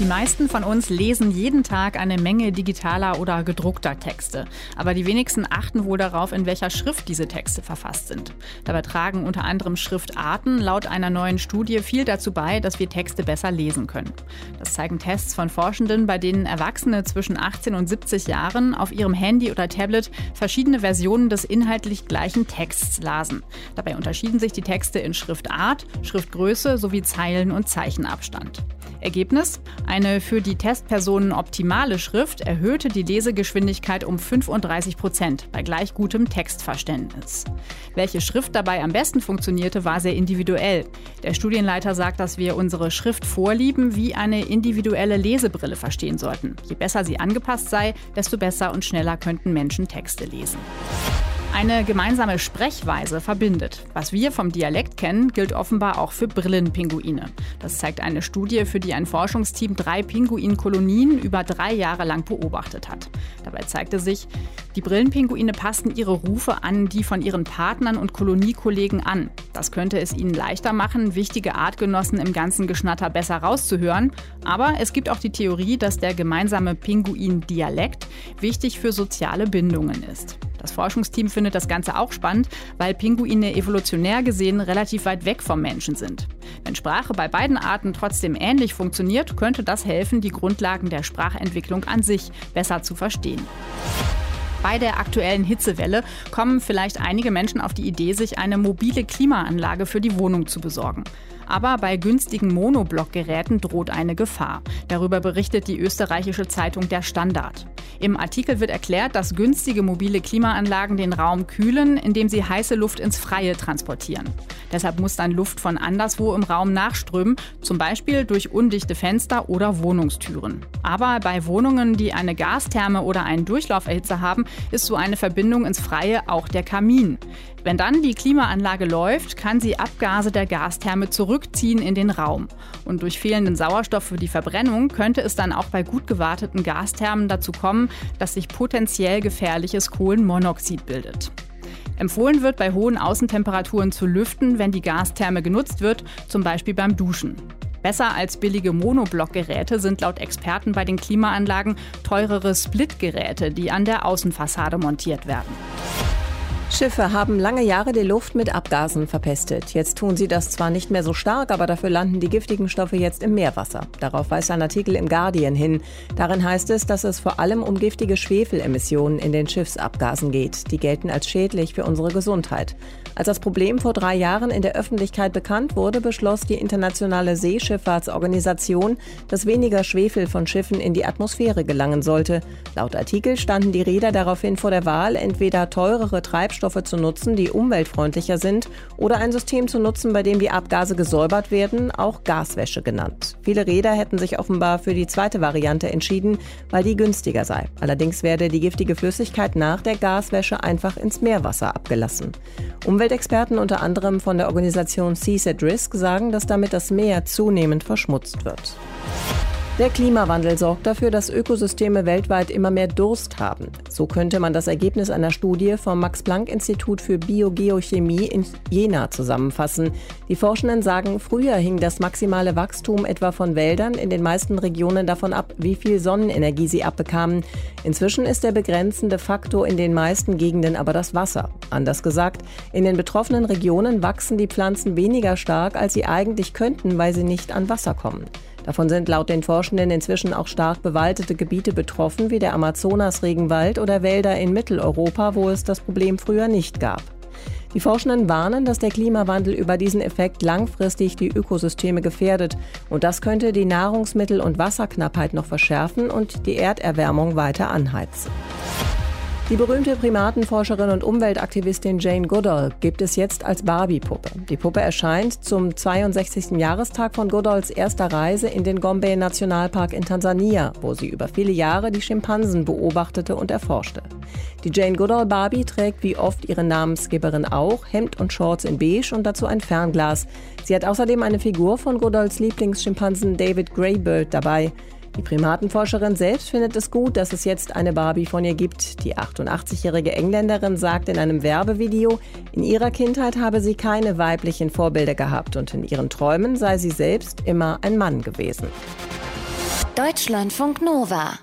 Die meisten von uns lesen jeden Tag eine Menge digitaler oder gedruckter Texte. Aber die wenigsten achten wohl darauf, in welcher Schrift diese Texte verfasst sind. Dabei tragen unter anderem Schriftarten laut einer neuen Studie viel dazu bei, dass wir Texte besser lesen können. Das zeigen Tests von Forschenden, bei denen Erwachsene zwischen 18 und 70 Jahren auf ihrem Handy oder Tablet verschiedene Versionen des inhaltlich gleichen Texts lasen. Dabei unterschieden sich die Texte in Schriftart, Schriftgröße sowie Zeilen- und Zeichenabstand. Ergebnis? Eine für die Testpersonen optimale Schrift erhöhte die Lesegeschwindigkeit um 35 Prozent bei gleich gutem Textverständnis. Welche Schrift dabei am besten funktionierte, war sehr individuell. Der Studienleiter sagt, dass wir unsere Schriftvorlieben wie eine individuelle Lesebrille verstehen sollten. Je besser sie angepasst sei, desto besser und schneller könnten Menschen Texte lesen. Eine gemeinsame Sprechweise verbindet. Was wir vom Dialekt kennen, gilt offenbar auch für Brillenpinguine. Das zeigt eine Studie, für die ein Forschungsteam drei Pinguinkolonien über drei Jahre lang beobachtet hat. Dabei zeigte sich, die Brillenpinguine passten ihre Rufe an die von ihren Partnern und Koloniekollegen an. Das könnte es ihnen leichter machen, wichtige Artgenossen im ganzen Geschnatter besser rauszuhören. Aber es gibt auch die Theorie, dass der gemeinsame Pinguin-Dialekt wichtig für soziale Bindungen ist. Das Forschungsteam findet das Ganze auch spannend, weil Pinguine evolutionär gesehen relativ weit weg vom Menschen sind. Wenn Sprache bei beiden Arten trotzdem ähnlich funktioniert, könnte das helfen, die Grundlagen der Sprachentwicklung an sich besser zu verstehen. Bei der aktuellen Hitzewelle kommen vielleicht einige Menschen auf die Idee, sich eine mobile Klimaanlage für die Wohnung zu besorgen. Aber bei günstigen Monoblockgeräten droht eine Gefahr. Darüber berichtet die österreichische Zeitung Der Standard. Im Artikel wird erklärt, dass günstige mobile Klimaanlagen den Raum kühlen, indem sie heiße Luft ins Freie transportieren. Deshalb muss dann Luft von anderswo im Raum nachströmen, zum Beispiel durch undichte Fenster oder Wohnungstüren. Aber bei Wohnungen, die eine Gastherme oder einen Durchlauferhitzer haben, ist so eine Verbindung ins Freie auch der Kamin. Wenn dann die Klimaanlage läuft, kann sie Abgase der Gastherme zurückziehen in den Raum. Und durch fehlenden Sauerstoff für die Verbrennung könnte es dann auch bei gut gewarteten Gasthermen dazu kommen, dass sich potenziell gefährliches Kohlenmonoxid bildet. Empfohlen wird, bei hohen Außentemperaturen zu lüften, wenn die Gastherme genutzt wird, zum Beispiel beim Duschen. Besser als billige Monoblockgeräte sind laut Experten bei den Klimaanlagen teurere Splitgeräte, die an der Außenfassade montiert werden. Schiffe haben lange Jahre die Luft mit Abgasen verpestet. Jetzt tun sie das zwar nicht mehr so stark, aber dafür landen die giftigen Stoffe jetzt im Meerwasser. Darauf weist ein Artikel im Guardian hin. Darin heißt es, dass es vor allem um giftige Schwefelemissionen in den Schiffsabgasen geht. Die gelten als schädlich für unsere Gesundheit. Als das Problem vor drei Jahren in der Öffentlichkeit bekannt wurde, beschloss die Internationale Seeschifffahrtsorganisation, dass weniger Schwefel von Schiffen in die Atmosphäre gelangen sollte. Laut Artikel standen die Räder daraufhin vor der Wahl, entweder teurere Treibstoffe zu nutzen, die umweltfreundlicher sind, oder ein System zu nutzen, bei dem die Abgase gesäubert werden, auch Gaswäsche genannt. Viele Räder hätten sich offenbar für die zweite Variante entschieden, weil die günstiger sei. Allerdings werde die giftige Flüssigkeit nach der Gaswäsche einfach ins Meerwasser abgelassen. Umwelt Umweltexperten unter anderem von der Organisation Seas at Risk sagen, dass damit das Meer zunehmend verschmutzt wird. Der Klimawandel sorgt dafür, dass Ökosysteme weltweit immer mehr Durst haben. So könnte man das Ergebnis einer Studie vom Max-Planck-Institut für Biogeochemie in Jena zusammenfassen. Die Forschenden sagen, früher hing das maximale Wachstum etwa von Wäldern in den meisten Regionen davon ab, wie viel Sonnenenergie sie abbekamen. Inzwischen ist der begrenzende Faktor in den meisten Gegenden aber das Wasser. Anders gesagt, in den betroffenen Regionen wachsen die Pflanzen weniger stark, als sie eigentlich könnten, weil sie nicht an Wasser kommen. Davon sind laut den Forschenden inzwischen auch stark bewaldete Gebiete betroffen, wie der Amazonas-Regenwald oder Wälder in Mitteleuropa, wo es das Problem früher nicht gab. Die Forschenden warnen, dass der Klimawandel über diesen Effekt langfristig die Ökosysteme gefährdet und das könnte die Nahrungsmittel- und Wasserknappheit noch verschärfen und die Erderwärmung weiter anheizen. Die berühmte Primatenforscherin und Umweltaktivistin Jane Goodall gibt es jetzt als Barbie-Puppe. Die Puppe erscheint zum 62. Jahrestag von Goodalls erster Reise in den Gombe Nationalpark in Tansania, wo sie über viele Jahre die Schimpansen beobachtete und erforschte. Die Jane Goodall Barbie trägt wie oft ihre Namensgeberin auch Hemd und Shorts in beige und dazu ein Fernglas. Sie hat außerdem eine Figur von Goodalls Lieblingsschimpansen David Greybird dabei. Die Primatenforscherin selbst findet es gut, dass es jetzt eine Barbie von ihr gibt. Die 88-jährige Engländerin sagt in einem Werbevideo, in ihrer Kindheit habe sie keine weiblichen Vorbilder gehabt und in ihren Träumen sei sie selbst immer ein Mann gewesen. Deutschlandfunk Nova